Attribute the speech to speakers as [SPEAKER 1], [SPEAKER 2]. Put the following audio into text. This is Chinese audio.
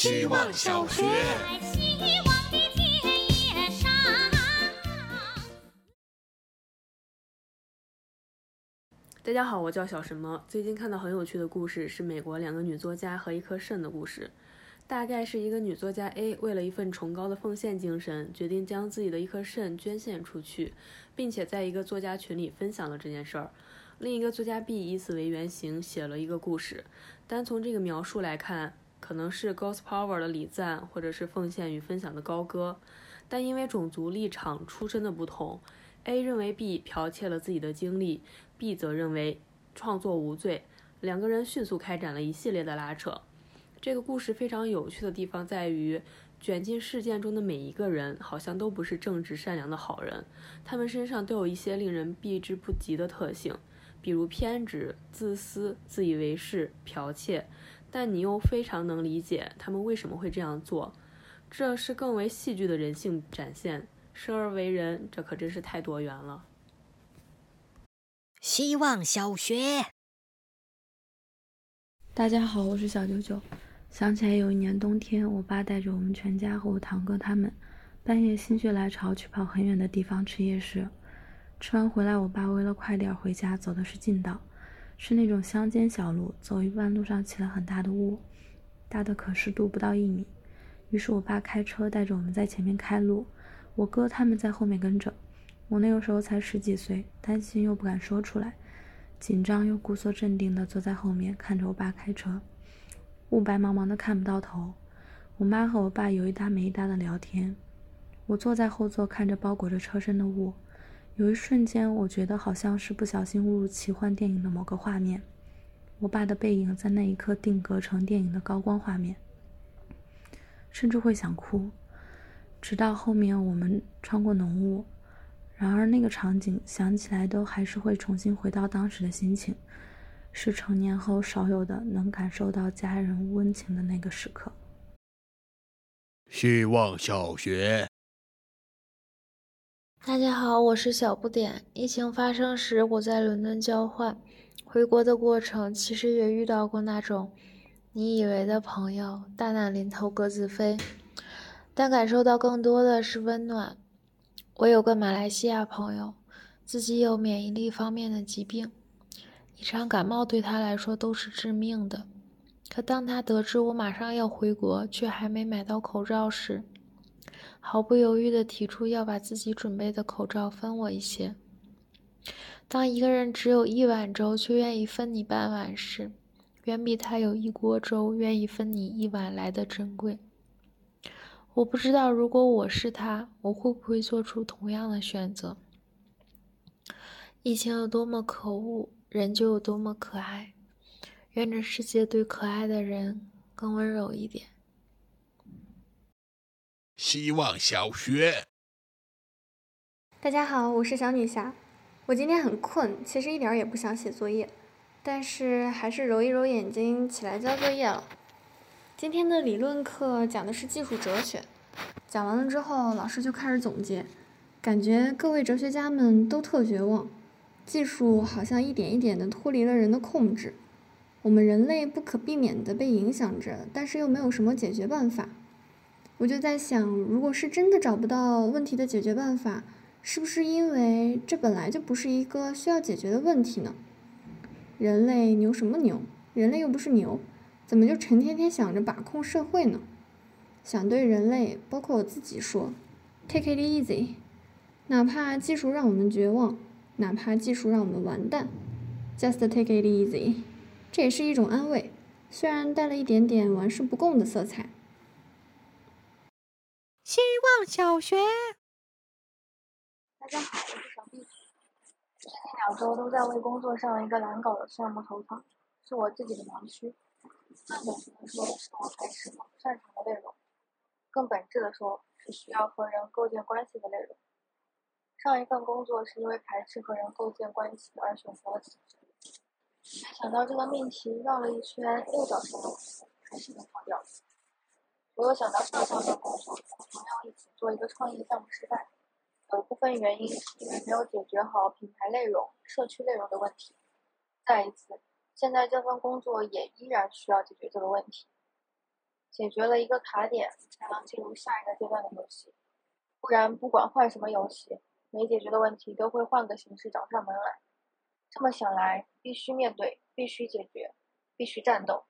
[SPEAKER 1] 希望小学。
[SPEAKER 2] 大家好，我叫小什么。最近看到很有趣的故事，是美国两个女作家和一颗肾的故事。大概是一个女作家 A 为了一份崇高的奉献精神，决定将自己的一颗肾捐献出去，并且在一个作家群里分享了这件事儿。另一个作家 B 以此为原型写了一个故事。单从这个描述来看，可能是 Ghost Power 的礼赞，或者是奉献与分享的高歌。但因为种族立场出身的不同，A 认为 B 剽窃了自己的经历，B 则认为创作无罪。两个人迅速开展了一系列的拉扯。这个故事非常有趣的地方在于，卷进事件中的每一个人好像都不是正直善良的好人，他们身上都有一些令人避之不及的特性，比如偏执、自私、自以为是、剽窃。但你又非常能理解他们为什么会这样做，这是更为戏剧的人性展现。生而为人，这可真是太多元了。
[SPEAKER 3] 希望小学，
[SPEAKER 4] 大家好，我是小九九。想起来有一年冬天，我爸带着我们全家和我堂哥他们，半夜心血来潮去跑很远的地方吃夜市。吃完回来，我爸为了快点回家，走的是近道，是那种乡间小路，走一半路上起了很大的雾，大的可视度不到一米。于是我爸开车带着我们在前面开路，我哥他们在后面跟着。我那个时候才十几岁，担心又不敢说出来，紧张又故作镇定地坐在后面看着我爸开车。雾白茫茫的看不到头，我妈和我爸有一搭没一搭的聊天。我坐在后座看着包裹着车身的雾，有一瞬间我觉得好像是不小心误入奇幻电影的某个画面。我爸的背影在那一刻定格成电影的高光画面，甚至会想哭。直到后面我们穿过浓雾，然而那个场景想起来都还是会重新回到当时的心情。是成年后少有的能感受到家人温情的那个时刻。
[SPEAKER 1] 希望小学，
[SPEAKER 5] 大家好，我是小不点。疫情发生时，我在伦敦交换，回国的过程其实也遇到过那种你以为的朋友，大难临头各自飞，但感受到更多的是温暖。我有个马来西亚朋友，自己有免疫力方面的疾病。一场感冒对他来说都是致命的，可当他得知我马上要回国，却还没买到口罩时，毫不犹豫地提出要把自己准备的口罩分我一些。当一个人只有一碗粥，却愿意分你半碗时，远比他有一锅粥愿意分你一碗来的珍贵。我不知道如果我是他，我会不会做出同样的选择？疫情有多么可恶！人就有多么可爱，愿这世界对可爱的人更温柔一点。
[SPEAKER 1] 希望小学，
[SPEAKER 6] 大家好，我是小女侠。我今天很困，其实一点儿也不想写作业，但是还是揉一揉眼睛起来交作业了。今天的理论课讲的是技术哲学，讲完了之后，老师就开始总结，感觉各位哲学家们都特绝望。技术好像一点一点的脱离了人的控制，我们人类不可避免的被影响着，但是又没有什么解决办法。我就在想，如果是真的找不到问题的解决办法，是不是因为这本来就不是一个需要解决的问题呢？人类牛什么牛？人类又不是牛，怎么就成天天想着把控社会呢？想对人类，包括我自己说，take it easy，哪怕技术让我们绝望。哪怕技术让我们完蛋，just take it easy，这也是一种安慰，虽然带了一点点玩世不恭的色彩。
[SPEAKER 3] 希望小学，
[SPEAKER 7] 大家好，我是小 B。最近两周都在为工作上一个难搞的项目头疼，是我自己的盲区。更本质的说，是我还是不擅长的内容；更本质的说，是需要和人构建关系的内容。上一份工作是因为排斥和人构建关系而选择了辞职，想到这个命题绕了一圈又找上了，还是没跑掉。我又想到上上份工作一起做一个创业项目失败，有部分原因是因为没有解决好品牌内容、社区内容的问题。再一次，现在这份工作也依然需要解决这个问题。解决了一个卡点，才能进入下一个阶段的游戏。不然，不管换什么游戏，没解决的问题都会换个形式找上门来。这么想来，必须面对，必须解决，必须战斗。